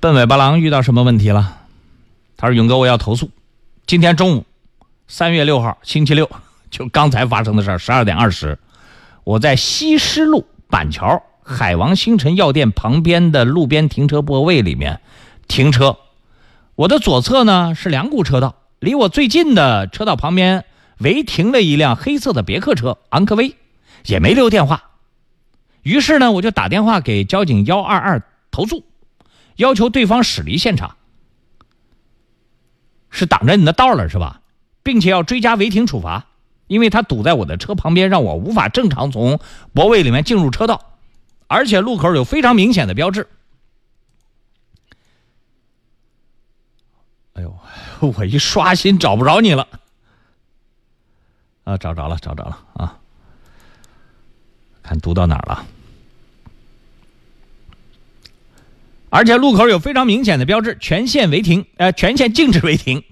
笨尾巴狼遇到什么问题了？他说：“勇哥，我要投诉。今天中午，三月六号，星期六，就刚才发生的事儿，十二点二十，我在西施路板桥海王星辰药店旁边的路边停车泊位里面停车。我的左侧呢是两股车道，离我最近的车道旁边违停了一辆黑色的别克车昂科威，也没留电话。于是呢，我就打电话给交警幺二二投诉。”要求对方驶离现场，是挡着你的道了是吧？并且要追加违停处罚，因为他堵在我的车旁边，让我无法正常从泊位里面进入车道，而且路口有非常明显的标志。哎呦，我一刷新找不着你了，啊，找着了，找着了啊，看读到哪儿了。而且路口有非常明显的标志，全线违停，呃，全线禁止违停。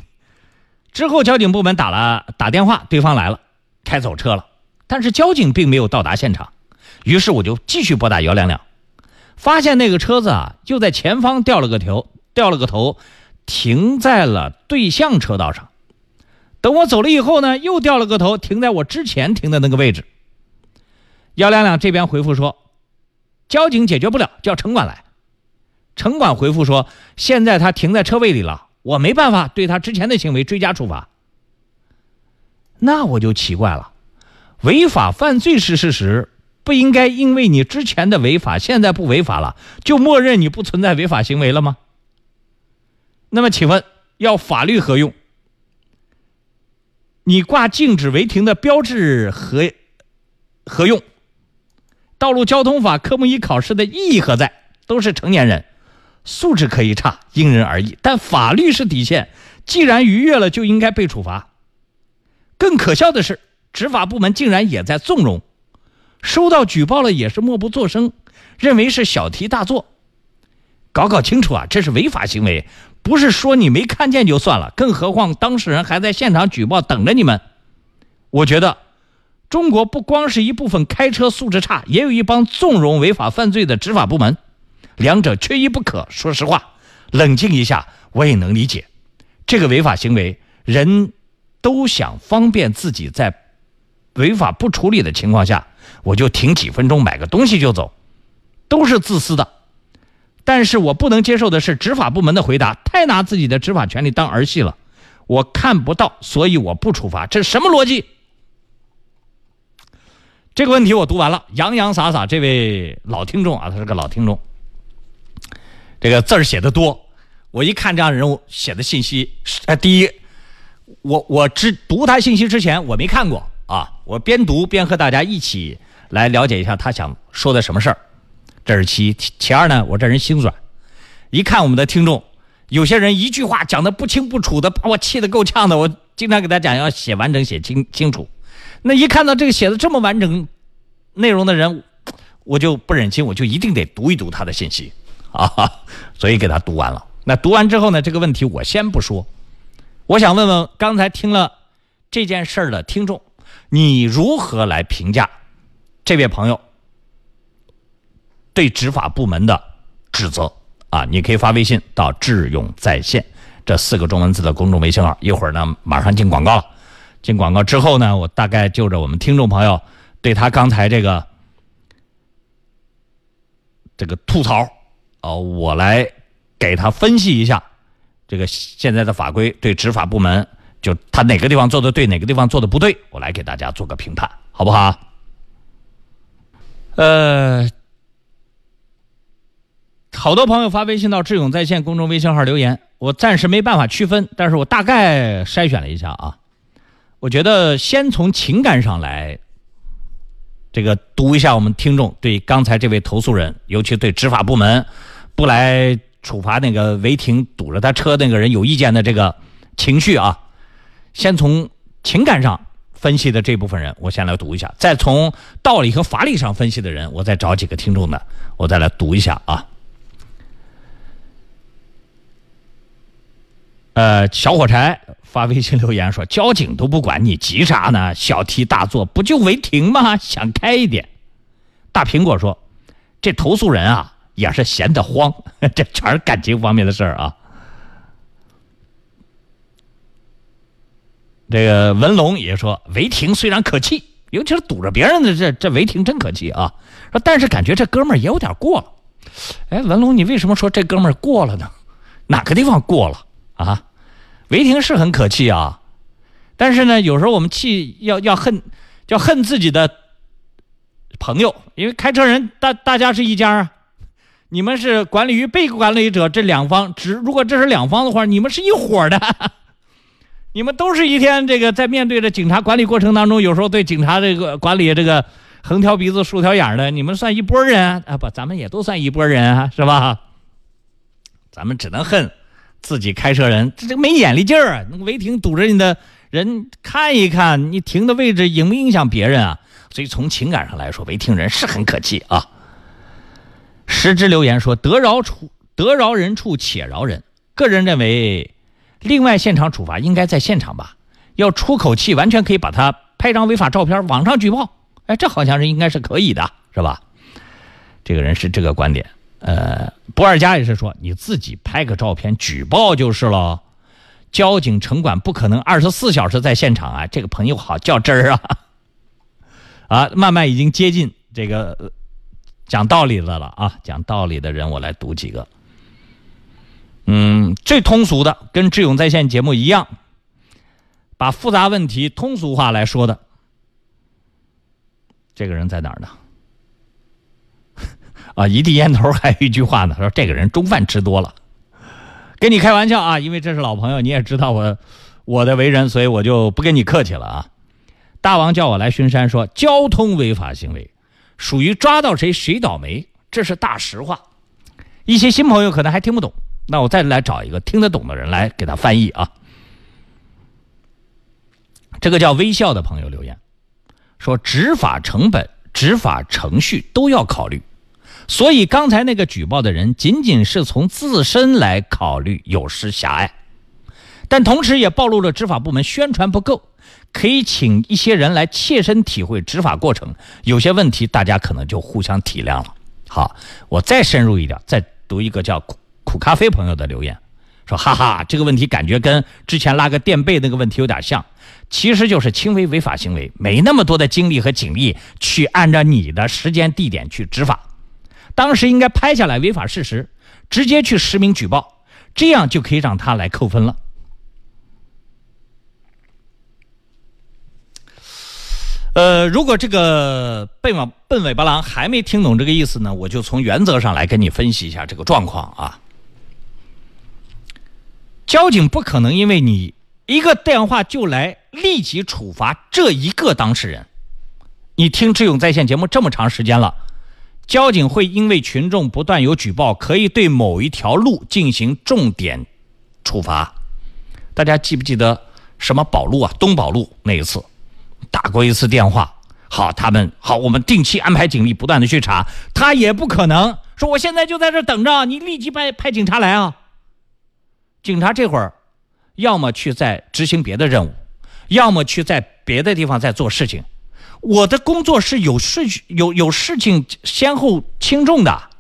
之后交警部门打了打电话，对方来了，开走车了。但是交警并没有到达现场，于是我就继续拨打幺两两，发现那个车子啊，就在前方掉了个头，掉了个头，停在了对向车道上。等我走了以后呢，又掉了个头，停在我之前停的那个位置。幺两两这边回复说，交警解决不了，叫城管来。城管回复说：“现在他停在车位里了，我没办法对他之前的行为追加处罚。”那我就奇怪了，违法犯罪是事实，不应该因为你之前的违法现在不违法了，就默认你不存在违法行为了吗？那么请问，要法律何用？你挂禁止违停的标志何何用？道路交通法科目一考试的意义何在？都是成年人。素质可以差，因人而异，但法律是底线，既然逾越了，就应该被处罚。更可笑的是，执法部门竟然也在纵容，收到举报了也是默不作声，认为是小题大做。搞搞清楚啊，这是违法行为，不是说你没看见就算了，更何况当事人还在现场举报等着你们。我觉得，中国不光是一部分开车素质差，也有一帮纵容违法犯罪的执法部门。两者缺一不可。说实话，冷静一下，我也能理解。这个违法行为，人都想方便自己，在违法不处理的情况下，我就停几分钟买个东西就走，都是自私的。但是我不能接受的是执法部门的回答，太拿自己的执法权利当儿戏了。我看不到，所以我不处罚，这是什么逻辑？这个问题我读完了，洋洋洒洒，这位老听众啊，他是个老听众。这个字儿写的多，我一看这样人物写的信息，呃，第一，我我只读他信息之前我没看过啊，我边读边和大家一起来了解一下他想说的什么事儿，这是其一。其二呢，我这人心软，一看我们的听众，有些人一句话讲的不清不楚的，把我气得够呛的。我经常给他讲要写完整、写清清楚，那一看到这个写的这么完整内容的人，我就不忍心，我就一定得读一读他的信息。啊，所以给他读完了。那读完之后呢？这个问题我先不说。我想问问刚才听了这件事儿的听众，你如何来评价这位朋友对执法部门的指责？啊，你可以发微信到“智勇在线”这四个中文字的公众微信号。一会儿呢，马上进广告了。进广告之后呢，我大概就着我们听众朋友对他刚才这个这个吐槽。哦，我来给他分析一下这个现在的法规对执法部门，就他哪个地方做的对，哪个地方做的不对，我来给大家做个评判，好不好？呃，好多朋友发微信到智勇在线公众微信号留言，我暂时没办法区分，但是我大概筛选了一下啊，我觉得先从情感上来，这个读一下我们听众对刚才这位投诉人，尤其对执法部门。不来处罚那个违停堵着他车那个人有意见的这个情绪啊，先从情感上分析的这部分人，我先来读一下；再从道理和法理上分析的人，我再找几个听众的，我再来读一下啊。呃，小火柴发微信留言说：“交警都不管你急啥呢？小题大做，不就违停吗？想开一点。”大苹果说：“这投诉人啊。”也是闲得慌，这全是感情方面的事儿啊。这个文龙也说，违停虽然可气，尤其是堵着别人的这这违停真可气啊。说但是感觉这哥们儿也有点过了。哎，文龙，你为什么说这哥们儿过了呢？哪个地方过了啊？违停是很可气啊，但是呢，有时候我们气要要恨，要恨自己的朋友，因为开车人大大家是一家啊。你们是管理与被管理者这两方，只如果这是两方的话，你们是一伙的。你们都是一天这个在面对着警察管理过程当中，有时候对警察这个管理这个横挑鼻子竖挑眼的，你们算一拨人啊？不，咱们也都算一拨人啊，是吧？咱们只能恨自己开车人，这这没眼力劲儿啊！那个违停堵着你的人，看一看你停的位置影不影响别人啊？所以从情感上来说，违停人是很可气啊。时之留言说：“得饶处得饶人处且饶人。”个人认为。另外，现场处罚应该在现场吧？要出口气，完全可以把他拍张违法照片，网上举报。哎，这好像是应该是可以的，是吧？这个人是这个观点。呃，不二家也是说，你自己拍个照片举报就是了。交警城管不可能二十四小时在现场啊。这个朋友好较真儿啊！啊，慢慢已经接近这个讲道理的了啊。讲道理的人，我来读几个。嗯，最通俗的跟智勇在线节目一样，把复杂问题通俗化来说的，这个人在哪儿呢？啊，一地烟头还有一句话呢，说这个人中饭吃多了，跟你开玩笑啊，因为这是老朋友，你也知道我我的为人，所以我就不跟你客气了啊。大王叫我来巡山，说交通违法行为属于抓到谁谁倒霉，这是大实话。一些新朋友可能还听不懂。那我再来找一个听得懂的人来给他翻译啊。这个叫微笑的朋友留言说：“执法成本、执法程序都要考虑，所以刚才那个举报的人仅仅是从自身来考虑，有失狭隘，但同时也暴露了执法部门宣传不够。可以请一些人来切身体会执法过程，有些问题大家可能就互相体谅了。好，我再深入一点，再读一个叫。”苦苦咖啡朋友的留言说：“哈哈，这个问题感觉跟之前拉个垫背那个问题有点像，其实就是轻微违法行为，没那么多的精力和警力去按照你的时间地点去执法。当时应该拍下来违法事实，直接去实名举报，这样就可以让他来扣分了。”呃，如果这个笨尾笨尾巴狼还没听懂这个意思呢，我就从原则上来跟你分析一下这个状况啊。交警不可能因为你一个电话就来立即处罚这一个当事人。你听志勇在线节目这么长时间了，交警会因为群众不断有举报，可以对某一条路进行重点处罚。大家记不记得什么宝路啊？东宝路那一次打过一次电话，好，他们好，我们定期安排警力不断的去查，他也不可能说我现在就在这等着，你立即派派警察来啊。警察这会儿，要么去在执行别的任务，要么去在别的地方在做事情。我的工作是有顺序、有有事情先后轻重的。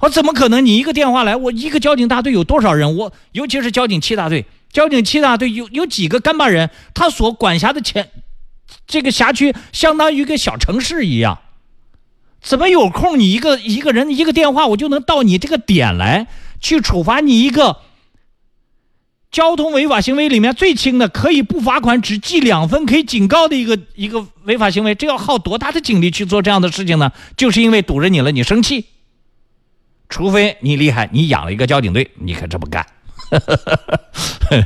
我怎么可能？你一个电话来，我一个交警大队有多少人？我尤其是交警七大队，交警七大队有有几个干巴人？他所管辖的前这个辖区相当于一个小城市一样，怎么有空？你一个一个人一个电话，我就能到你这个点来去处罚你一个？交通违法行为里面最轻的，可以不罚款，只记两分，可以警告的一个一个违法行为，这要耗多大的精力去做这样的事情呢？就是因为堵着你了，你生气。除非你厉害，你养了一个交警队，你可这么干。呃，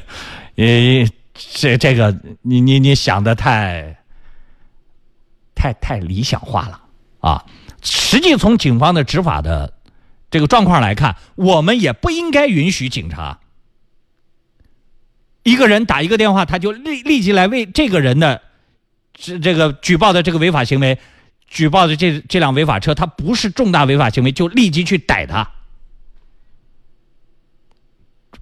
这这个你你你想的太太太理想化了啊！实际从警方的执法的这个状况来看，我们也不应该允许警察。一个人打一个电话，他就立立即来为这个人的这这个举报的这个违法行为，举报的这这辆违法车，他不是重大违法行为，就立即去逮他。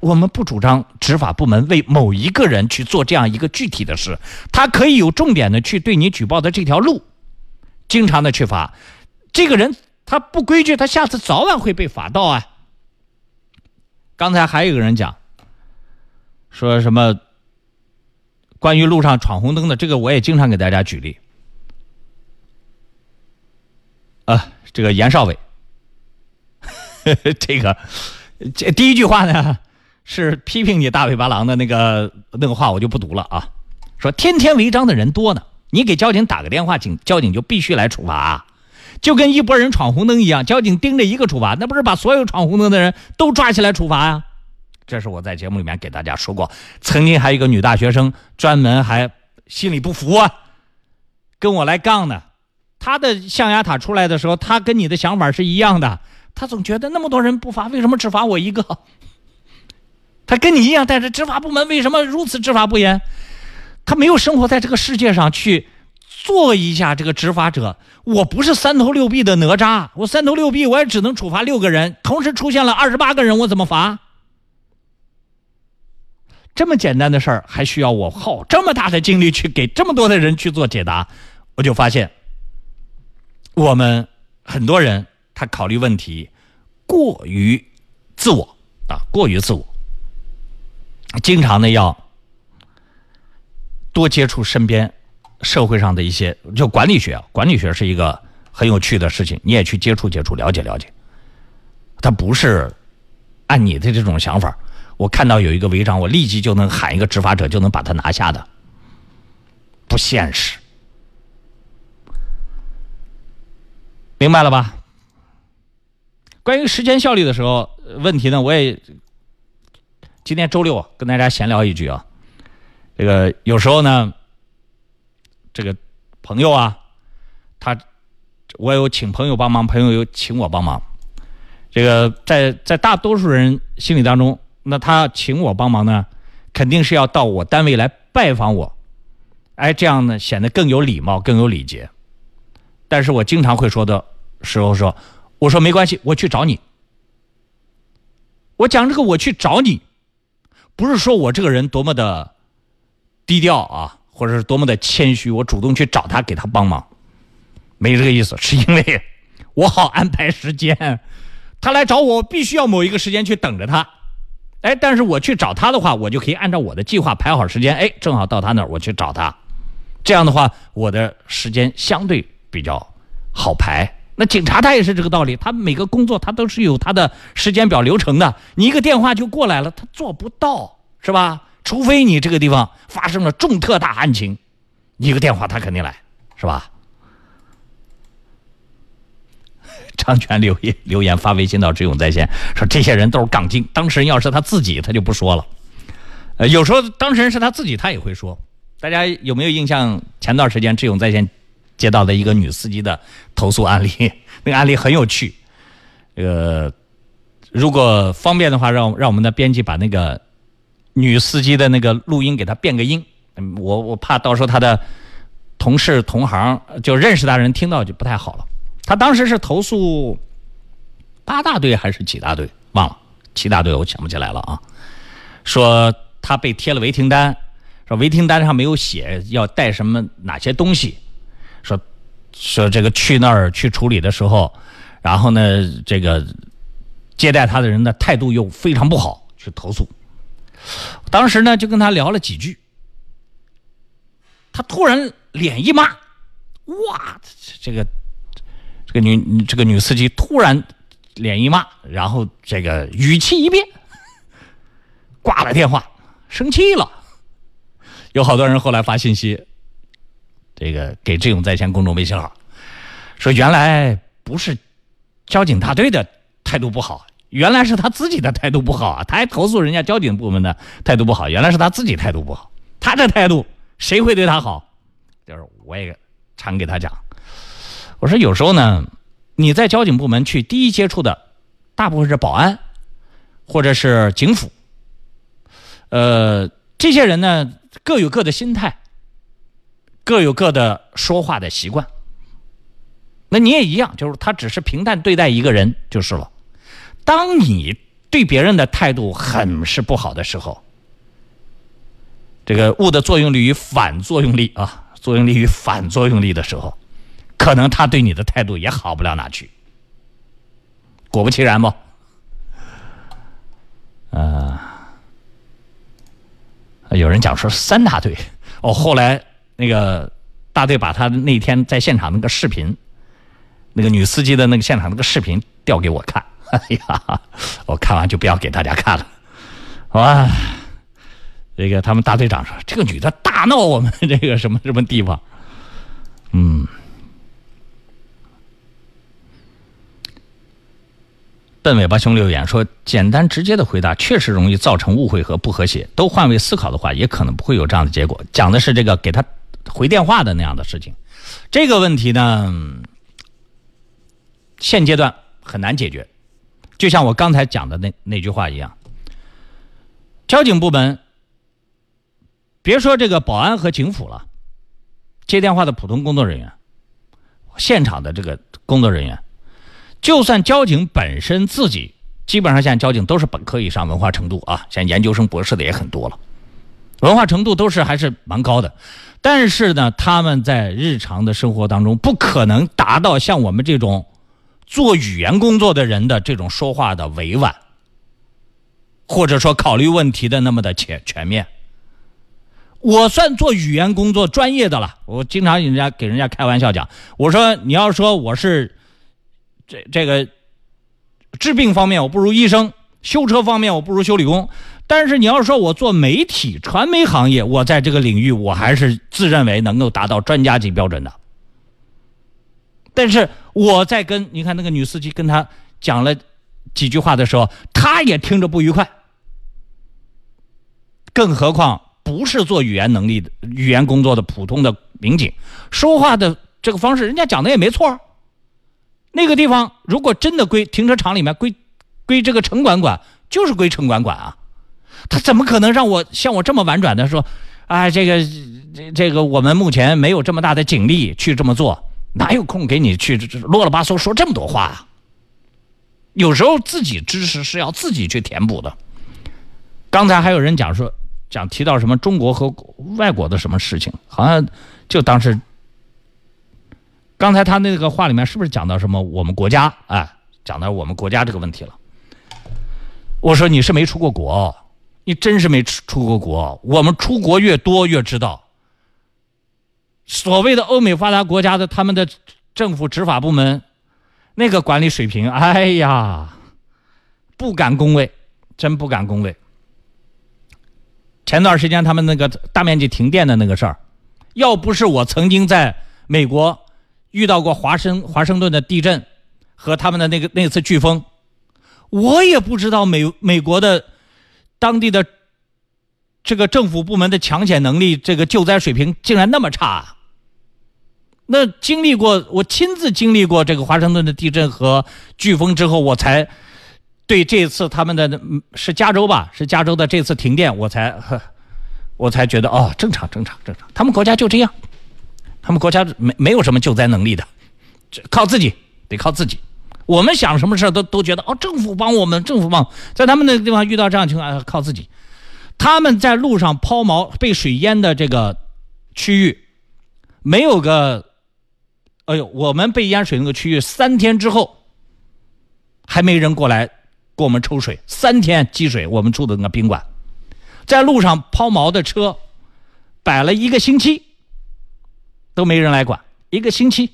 我们不主张执法部门为某一个人去做这样一个具体的事，他可以有重点的去对你举报的这条路，经常的去罚。这个人他不规矩，他下次早晚会被罚到啊。刚才还有个人讲，说什么关于路上闯红灯的，这个我也经常给大家举例。啊，这个严少伟，这个这第一句话呢是批评你大尾巴狼的那个那个话，我就不读了啊。说天天违章的人多呢，你给交警打个电话，警交警就必须来处罚，就跟一拨人闯红灯一样，交警盯着一个处罚，那不是把所有闯红灯的人都抓起来处罚呀？这是我在节目里面给大家说过。曾经还有一个女大学生，专门还心里不服啊，跟我来杠呢。她的象牙塔出来的时候，她跟你的想法是一样的。她总觉得那么多人不罚，为什么只罚我一个？他跟你一样，但是执法部门为什么如此执法不严？他没有生活在这个世界上去做一下这个执法者。我不是三头六臂的哪吒，我三头六臂，我也只能处罚六个人。同时出现了二十八个人，我怎么罚？这么简单的事儿，还需要我耗这么大的精力去给这么多的人去做解答？我就发现。我们很多人他考虑问题过于自我啊，过于自我，经常呢要多接触身边社会上的一些，就管理学，管理学是一个很有趣的事情，你也去接触接触，了解了解。他不是按你的这种想法，我看到有一个违章，我立即就能喊一个执法者就能把他拿下的，不现实。明白了吧？关于时间效率的时候问题呢，我也今天周六跟大家闲聊一句啊。这个有时候呢，这个朋友啊，他我有请朋友帮忙，朋友有请我帮忙。这个在在大多数人心里当中，那他请我帮忙呢，肯定是要到我单位来拜访我，哎，这样呢显得更有礼貌，更有礼节。但是我经常会说的时候说，我说没关系，我去找你。我讲这个我去找你，不是说我这个人多么的低调啊，或者是多么的谦虚，我主动去找他给他帮忙，没这个意思，是因为我好安排时间。他来找我，必须要某一个时间去等着他。哎，但是我去找他的话，我就可以按照我的计划排好时间，哎，正好到他那儿我去找他。这样的话，我的时间相对。比较好排，那警察他也是这个道理，他每个工作他都是有他的时间表流程的。你一个电话就过来了，他做不到，是吧？除非你这个地方发生了重特大案情，一个电话他肯定来，是吧？张全留言留言发微信到志勇在线说，这些人都是杠精，当事人要是他自己，他就不说了。呃，有时候当事人是他自己，他也会说。大家有没有印象？前段时间志勇在线。接到的一个女司机的投诉案例，那个案例很有趣。呃如果方便的话，让让我们的编辑把那个女司机的那个录音给她变个音。我我怕到时候她的同事同行就认识的人听到就不太好了。她当时是投诉八大队还是几大队？忘了，七大队我想不起来了啊。说她被贴了违停单，说违停单上没有写要带什么哪些东西。说说这个去那儿去处理的时候，然后呢，这个接待他的人的态度又非常不好，去投诉。当时呢，就跟他聊了几句，他突然脸一麻，哇，这个这个女这个女司机突然脸一麻，然后这个语气一变，挂了电话，生气了。有好多人后来发信息。这个给志勇在线公众微信号，说原来不是交警大队的态度不好，原来是他自己的态度不好啊！他还投诉人家交警部门的态度不好，原来是他自己态度不好。他这态度谁会对他好？就是我也常给他讲，我说有时候呢，你在交警部门去第一接触的，大部分是保安或者是警辅，呃，这些人呢各有各的心态。各有各的说话的习惯，那你也一样，就是他只是平淡对待一个人就是了。当你对别人的态度很是不好的时候，这个物的作用力与反作用力啊，作用力与反作用力的时候，可能他对你的态度也好不了哪去。果不其然不？呃，有人讲说三大队，哦，后来那个大队把他那天在现场那个视频，那个女司机的那个现场那个视频调给我看，哎呀，我看完就不要给大家看了，好吧？这个他们大队长说，这个女的大闹我们这个什么什么地方，嗯。笨尾巴兄留言说：“简单直接的回答确实容易造成误会和不和谐。都换位思考的话，也可能不会有这样的结果。讲的是这个给他回电话的那样的事情。这个问题呢，现阶段很难解决。就像我刚才讲的那那句话一样，交警部门别说这个保安和警辅了，接电话的普通工作人员，现场的这个工作人员。”就算交警本身自己，基本上现在交警都是本科以上文化程度啊，像研究生、博士的也很多了，文化程度都是还是蛮高的。但是呢，他们在日常的生活当中不可能达到像我们这种做语言工作的人的这种说话的委婉，或者说考虑问题的那么的全全面。我算做语言工作专业的了，我经常人家给人家开玩笑讲，我说你要说我是。这这个治病方面我不如医生，修车方面我不如修理工，但是你要说我做媒体传媒行业，我在这个领域我还是自认为能够达到专家级标准的。但是我在跟你看那个女司机跟他讲了几句话的时候，他也听着不愉快。更何况不是做语言能力的语言工作的普通的民警，说话的这个方式，人家讲的也没错。那个地方如果真的归停车场里面归归这个城管管，就是归城管管啊，他怎么可能让我像我这么婉转的说，啊，这个这这个我们目前没有这么大的警力去这么做，哪有空给你去啰里吧嗦说这么多话啊？有时候自己知识是要自己去填补的。刚才还有人讲说讲提到什么中国和外国的什么事情，好像就当时。刚才他那个话里面是不是讲到什么我们国家？哎，讲到我们国家这个问题了。我说你是没出过国，你真是没出出过国。我们出国越多越知道，所谓的欧美发达国家的他们的政府执法部门那个管理水平，哎呀，不敢恭维，真不敢恭维。前段时间他们那个大面积停电的那个事儿，要不是我曾经在美国。遇到过华盛华盛顿的地震和他们的那个那次飓风，我也不知道美美国的当地的这个政府部门的抢险能力，这个救灾水平竟然那么差。那经历过我亲自经历过这个华盛顿的地震和飓风之后，我才对这次他们的是加州吧，是加州的这次停电，我才呵我才觉得哦，正常正常正常，他们国家就这样。他们国家没没有什么救灾能力的，靠自己得靠自己。我们想什么事都都觉得哦，政府帮我们，政府帮。在他们那个地方遇到这样情况，靠自己。他们在路上抛锚被水淹的这个区域，没有个，哎呦，我们被淹水那个区域，三天之后还没人过来给我们抽水，三天积水。我们住的那个宾馆，在路上抛锚的车摆了一个星期。都没人来管，一个星期。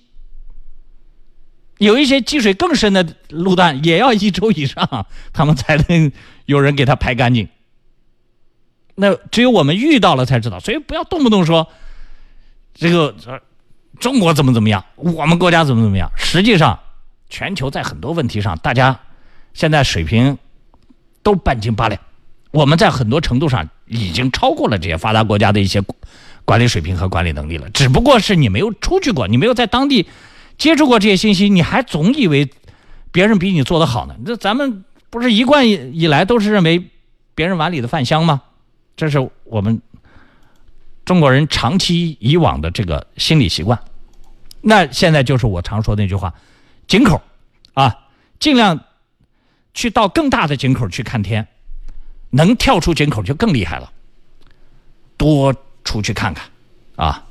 有一些积水更深的路段，也要一周以上，他们才能有人给他排干净。那只有我们遇到了才知道，所以不要动不动说这个中国怎么怎么样，我们国家怎么怎么样。实际上，全球在很多问题上，大家现在水平都半斤八两。我们在很多程度上已经超过了这些发达国家的一些。管理水平和管理能力了，只不过是你没有出去过，你没有在当地接触过这些信息，你还总以为别人比你做的好呢。这咱们不是一贯以来都是认为别人碗里的饭香吗？这是我们中国人长期以往的这个心理习惯。那现在就是我常说那句话：井口啊，尽量去到更大的井口去看天，能跳出井口就更厉害了。多。出去看看，啊。